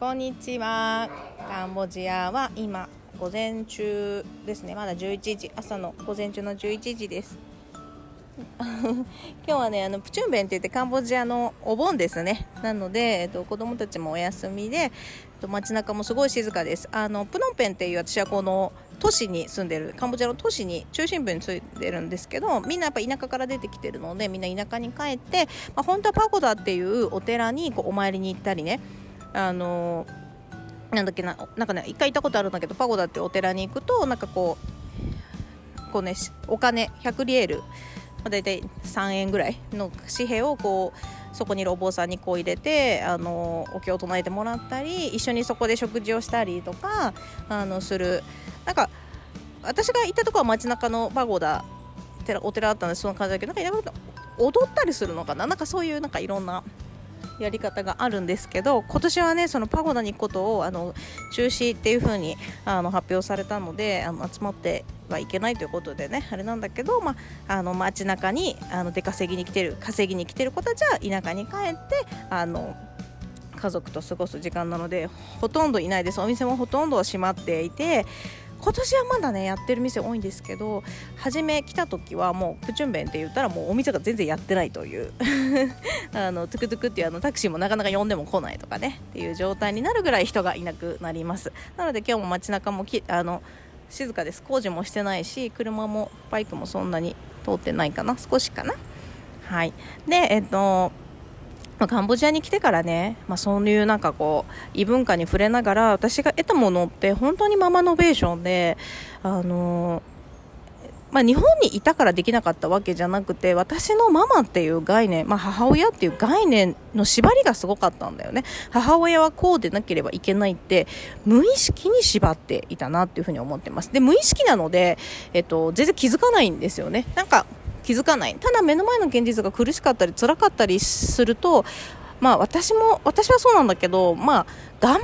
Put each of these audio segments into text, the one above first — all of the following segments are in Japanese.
こんにちは。カンボジアは今午前中ですね。まだ11時朝の午前中の11時です。今日はねあのプチュンベンって言ってカンボジアのお盆ですね。なので、えっと、子供たちもお休みで、えっと、街中もすごい静かです。あのプノンペンっていう私はこの都市に住んでるカンボジアの都市に中心部に住んでるんですけどみんなやっぱ田舎から出てきてるのでみんな田舎に帰って、まあ、本当はパゴダっていうお寺にこうお参りに行ったりねあのなんだっけななんかね一回行ったことあるんだけどパゴダってお寺に行くとなんかこうこうねお金100リエル、まあ、大体3円ぐらいの紙幣をこうそこにいるお坊さんにこう入れてあのお経を唱えてもらったり一緒にそこで食事をしたりとかあのする。なんか私が行ったとこは街中のパゴダお寺だったんでその感じだけどなんか踊ったりするのかな？なんかそういうなんかいろんなやり方があるんですけど今年はねそのパゴダに行くことをあの中止っていう風にあの発表されたのであの集まってはいけないということでねあれなんだけど、まあ、あの街中にあの出稼ぎに来てる稼ぎに来てる子たちは田舎に帰ってあの家族と過ごす時間なのでほとんどいないです。お店もほとんど閉まっていて今年はまだねやってる店多いんですけど初め来た時はもうプチュンベンって言ったらもうお店が全然やってないという あのトゥクトゥクっていうあのタクシーもなかなか呼んでも来ないとかねっていう状態になるぐらい人がいなくなります。なので今日も街中もきあの静かです。工事もしてないし車もバイクもそんなに通ってないかな少しかな。はい。でえっとま、カンボジアに来てからね、まあ、そういうなんかこう異文化に触れながら私が得たものって本当にママノベーションで、あのまあ、日本にいたからできなかったわけじゃなくて私のママっていう概念、まあ、母親っていう概念の縛りがすごかったんだよね。母親はこうでなければいけないって無意識に縛っていたなっていうふうに思ってます。で無意識なので、えっと、全然気づかないんですよね。なんか気づかない。ただ目の前の現実が苦しかったり辛かったりするとまあ私も私はそうなんだけどまあ頑張っ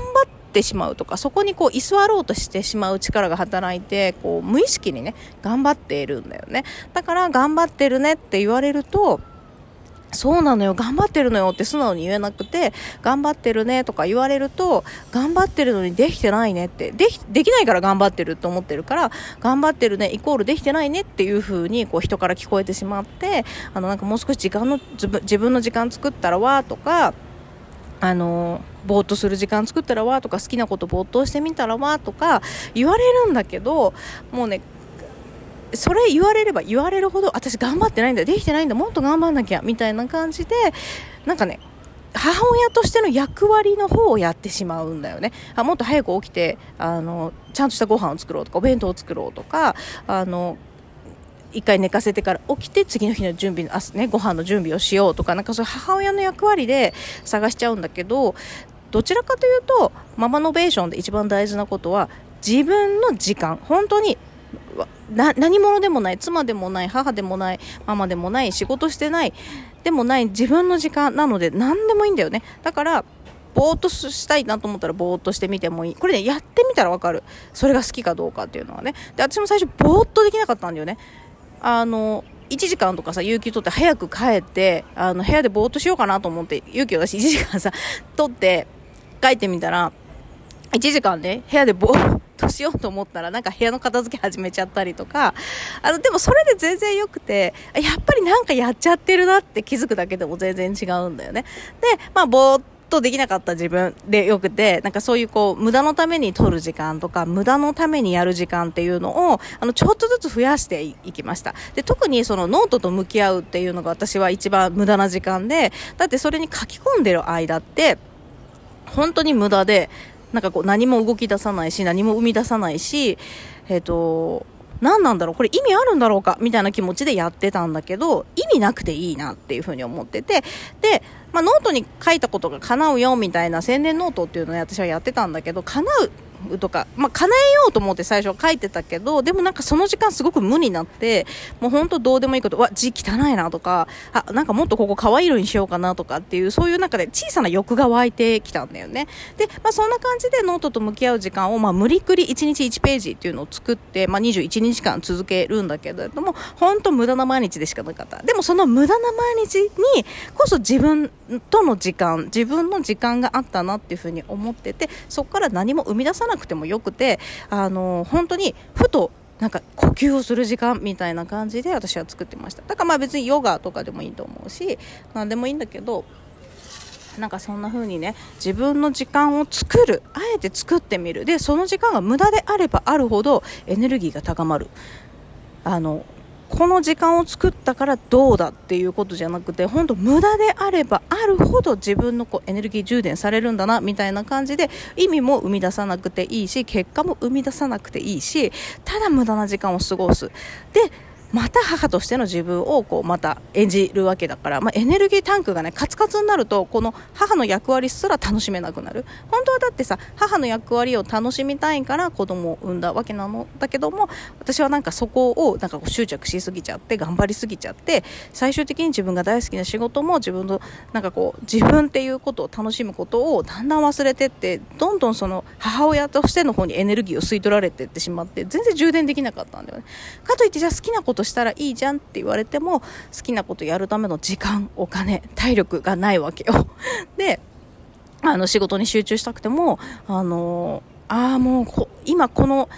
てしまうとかそこにこう居座ろうとしてしまう力が働いてこう無意識にね頑張っているんだよね。だから頑張ってるねって言われるとそうなのよ、頑張ってるのよって素直に言えなくて、頑張ってるねとか言われると、頑張ってるのにできてないねって、でき、できないから頑張ってると思ってるから、頑張ってるね、イコールできてないねっていう風に、こう人から聞こえてしまって、あの、なんかもう少し時間の、自分の時間作ったらわとか、あの、ぼーっとする時間作ったらわとか好きなことぼーっとしてみたらわとか言われるんだけどもうねそれ言われれば言われるほど私頑張ってないんだできてないんだ。もっと頑張んなきゃ。みたいな感じでなんかね母親としての役割の方をやってしまうんだよね。あもっと早く起きてあのちゃんとしたご飯を作ろうとかお弁当を作ろうとかあの一回寝かせてから起きて次の日の準備の明、ね、ご飯の準備をしようとかなんかそういう母親の役割で探しちゃうんだけどどちらかというとママノベーションで一番大事なことは自分の時間。本当にな何者でもない妻でもない母でもないママでもない仕事してないでもない自分の時間なので何でもいいんだよね。だからぼーっとしたいなと思ったらぼーっとしてみてもいい。これねやってみたらわかる。それが好きかどうかっていうのはね。で私も最初ぼーっとできなかったんだよね。あの1時間とかさ、有給取って早く帰って、あの、部屋でぼーっとしようかなと思って、勇気を出し1時間さ、取って、帰ってみたら、1時間ね、部屋でぼーしようと思ったらなんか部屋の片付け始めちゃったりとかあのでもそれで全然良くてやっぱりなんかやっちゃってるなって気づくだけでも全然違うんだよねでまあぼーっとできなかった自分でよくて、なんかそういうこう、無駄のために取る時間とか、無駄のためにやる時間っていうのを、あの、ちょっとずつ増やしていきました。で、特にそのノートと向き合うっていうのが私は一番無駄な時間で、だってそれに書き込んでる間って、本当に無駄で、なんかこう何も動き出さないし、何も生み出さないし、えっ、ー、と、何なんだろうこれ意味あるんだろうかみたいな気持ちでやってたんだけど、意味なくていいなっていうふうに思ってて、で、まあ、ノートに書いたことが叶うよみたいな宣伝ノートっていうのを私はやってたんだけど、叶う、とか、まあ、叶えようと思って最初は書いてたけど、でもなんかその時間すごく無になって、もう本当どうでもいいこと、わ、字汚いなとか、あ、なんかもっとここ可愛い色にしようかなとかっていう、そういう中で小さな欲が湧いてきたんだよね。で、まあそんな感じでノートと向き合う時間を、まあ無理くり1日1ページっていうのを作って、まあ21日間続けるんだけれども、本当無駄な毎日でしかなかった。でもその無駄な毎日にこそ自分との時間、自分の時間があったなっていうふうに思ってて、そこから何も生み出さなくてもよくて、あの本当にふとなんか呼吸をする時間みたいな感じで私は作ってました。だからまあ別にヨガとかでもいいと思うし何でもいいんだけどなんかそんな風にね自分の時間を作るあえて作ってみる。でその時間が無駄であればあるほどエネルギーが高まる。あのこの時間を作ったからどうだっていうことじゃなくて本当無駄であればあるほど自分のこうエネルギー充電されるんだなみたいな感じで意味も生み出さなくていいし結果も生み出さなくていいしただ無駄な時間を過ごす。でまた母としての自分をこうまた演じるわけだから、まあ、エネルギータンクがねカツカツになるとこの母の役割すら楽しめなくなる。本当はだってさ母の役割を楽しみたいから子供を産んだわけなのだけども私はなんかそこをなんかこう執着しすぎちゃって頑張りすぎちゃって最終的に自分が大好きな仕事も自分のなんかこう自分っていうことを楽しむことをだんだん忘れてってどんどんその母親としての方にエネルギーを吸い取られていってしまって全然充電できなかったんだよね。かといってじゃあ好きなこととしたらいいじゃんって言われても好きなことやるための時間お金体力がないわけよ。であの仕事に集中したくてもあのああもう今この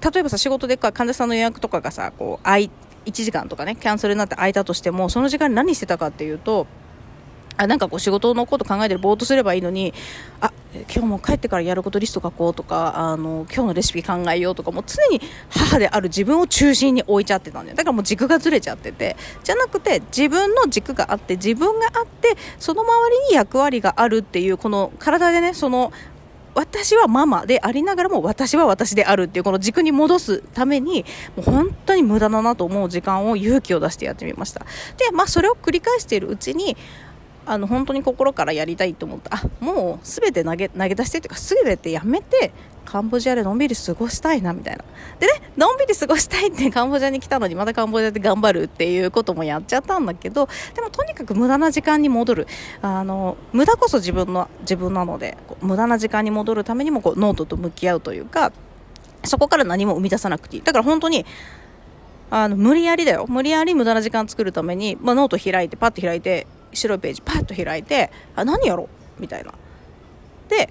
例えばさ仕事でか患者さんの予約とかがさこう1時間とかねキャンセルになって空いたとしてもその時間に何してたかっていうとあなんかこう仕事のこと考えてるぼーっとすればいいのにあ今日も帰ってからやることリスト書こうとかあの今日のレシピ考えようとかも常に母である自分を中心に置いちゃってたんだよ。だからもう軸がずれちゃってて。じゃなくて自分の軸があって自分があってその周りに役割があるっていうこの体でねその私はママでありながらも私は私であるっていうこの軸に戻すためにもう本当に無駄だなと思う時間を勇気を出してやってみました。でまあそれを繰り返しているうちにあの本当に心からやりたいと思った。あもう全て投げ投げ出してというか全てやめてカンボジアでのんびり過ごしたいなみたいな。でねのんびり過ごしたいってカンボジアに来たのにまたカンボジアで頑張るっていうこともやっちゃったんだけどでもとにかく無駄な時間に戻る。あの無駄こそ自分の自分なので無駄な時間に戻るためにもこうノートと向き合うというかそこから何も生み出さなくていい。だから本当にあの無理やりだよ。無理やり無駄な時間作るために、まあ、ノート開いてパッと開いて白いページパッと開いてあ何やろ？うみたいな。で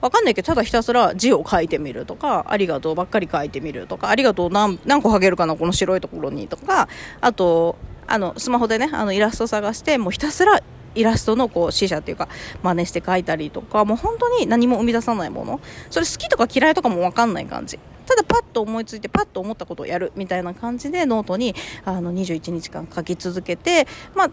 分かんないけどただひたすら字を書いてみるとかありがとうばっかり書いてみるとかありがとう何何個書けるかなこの白いところにとかあとあのスマホでねあのイラスト探してもうひたすらイラストのこう死者っていうか真似して書いたりとかもう本当に何も生み出さないもの。それ好きとか嫌いとかも分かんない感じ。ただパッと思いついてパッと思ったことをやるみたいな感じでノートにあの21日間書き続けてまあ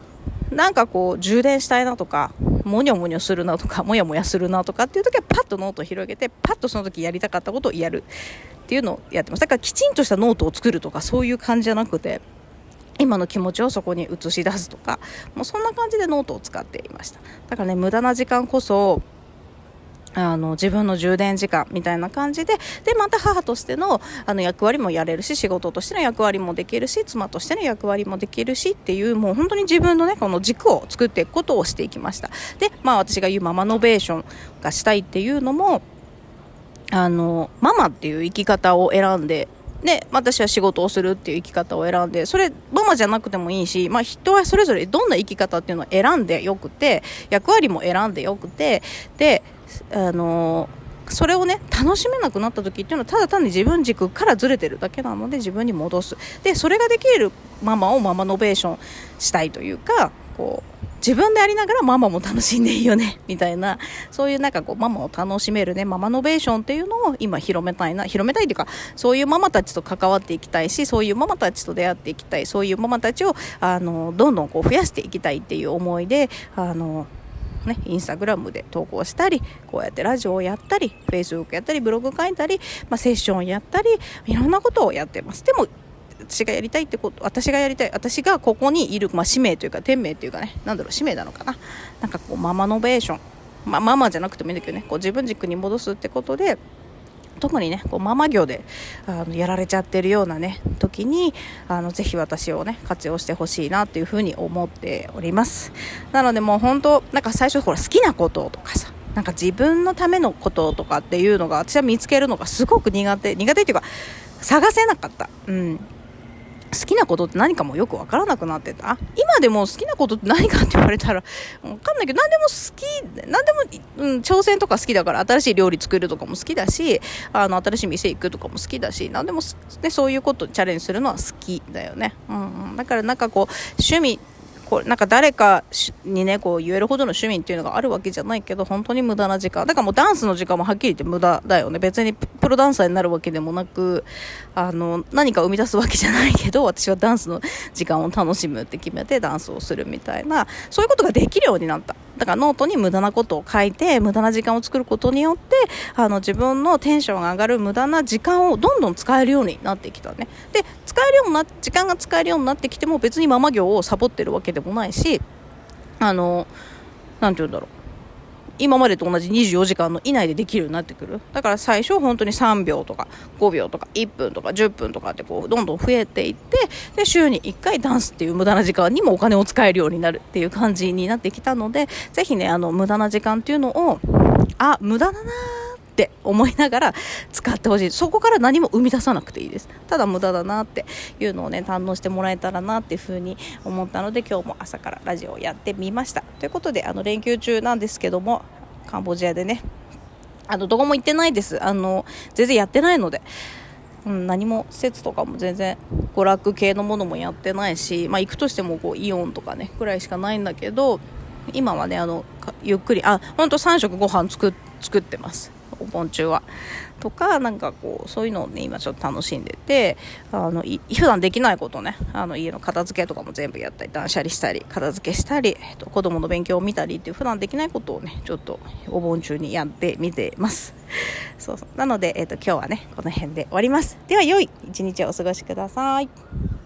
なんかこう充電したいなとかもにょもにょするなとかもやもやするなとかっていう時はパッとノートを広げてパッとその時やりたかったことをやるっていうのをやってます。だからきちんとしたノートを作るとかそういう感じじゃなくて今の気持ちをそこに映し出すとかもうそんな感じでノートを使っていました。だからね無駄な時間こそあの自分の充電時間みたいな感じででまた母としてのあの役割もやれるし仕事としての役割もできるし妻としての役割もできるしっていうもう本当に自分のねこの軸を作っていくことをしていきました。でまあ私が言うママノベーションがしたいっていうのもあのママっていう生き方を選んでで私は仕事をするっていう生き方を選んでそれママじゃなくてもいいし、まあ、人はそれぞれどんな生き方っていうのを選んでよくて役割も選んでよくてであのそれをね楽しめなくなった時っていうのはただ単に自分軸からずれてるだけなので自分に戻す。でそれができるママをママノベーションしたいというかこう自分でありながらママも楽しんでいいよね みたいなそういうなんかこうママを楽しめるねママノベーションっていうのを今広めたいな広めたいというかそういうママたちと関わっていきたいしそういうママたちと出会っていきたいそういうママたちをあのどんどんこう増やしていきたいっていう思いであのね、インスタグラムで投稿したりこうやってラジオをやったりフェイスブックやったりブログ書いたり、まあ、セッションをやったりいろんなことをやってます。でも私がやりたいってこと私がやりたい私がここにいる、まあ、使命というか天命というかねなんだろう使命なのかな。なんかこうママノベーション、まあ、ママじゃなくてもいいんだけどね。こう自分軸に戻すってことで特にねこうママ業であのやられちゃってるようなね時にあのぜひ私をね活用してほしいなっていうふうに思っております。なのでもう本当なんか最初ほら好きなこととかさなんか自分のためのこととかっていうのが私は見つけるのがすごく苦手苦手っていうか探せなかった。うん。好きなことって何かもよく分からなくなってた？今でも好きなことって何かって言われたら分かんないけど何でも好き何でも、うん、挑戦とか好きだから新しい料理作るとかも好きだしあの新しい店行くとかも好きだし何でも、ね、そういうことチャレンジするのは好きだよね、うんうん、だからなんかこう趣味こうなんか誰かにねこう言えるほどの趣味っていうのがあるわけじゃないけど本当に無駄な時間。だからもうダンスの時間もはっきり言って無駄だよね。別にプロダンサーになるわけでもなくあの何か生み出すわけじゃないけど私はダンスの時間を楽しむって決めてダンスをするみたいなそういうことができるようになった。だからノートに無駄なことを書いて無駄な時間を作ることによってあの自分のテンションが上がる無駄な時間をどんどん使えるようになってきたね。で使えるような時間が使えるようになってきても別にママ業をサボってるわけでもないしあの何て言うんだろう。今までと同じ24時間の以内でできるようになってくる？だから最初本当に3秒とか5秒とか1分とか10分とかってこうどんどん増えていってで週に1回ダンスっていう無駄な時間にもお金を使えるようになるっていう感じになってきたのでぜひねあの無駄な時間っていうのをあ無駄だなって思いながら使ってほしい。そこから何も生み出さなくていいです。ただ無駄だなっていうのをね堪能してもらえたらなっていうふうに思ったので今日も朝からラジオをやってみました。ということであの連休中なんですけどもカンボジアでね。あのどこも行ってないです。あの全然やってないので。うん、何も施設とかも全然娯楽系のものもやってないし、まあ、行くとしてもこうイオンとかねくらいしかないんだけど今はねあのゆっくりあ本当3食ご飯作作ってます。お盆中は。とかなんかこうそういうのをね今ちょっと楽しんでてあの普段できないことねあの家の片付けとかも全部やったり断捨離したり片付けしたり、えっと、子供の勉強を見たりっていう普段できないことをねちょっとお盆中にやってみてます。そうそう。なので、えっと、今日はねこの辺で終わります。では良い一日をお過ごしください。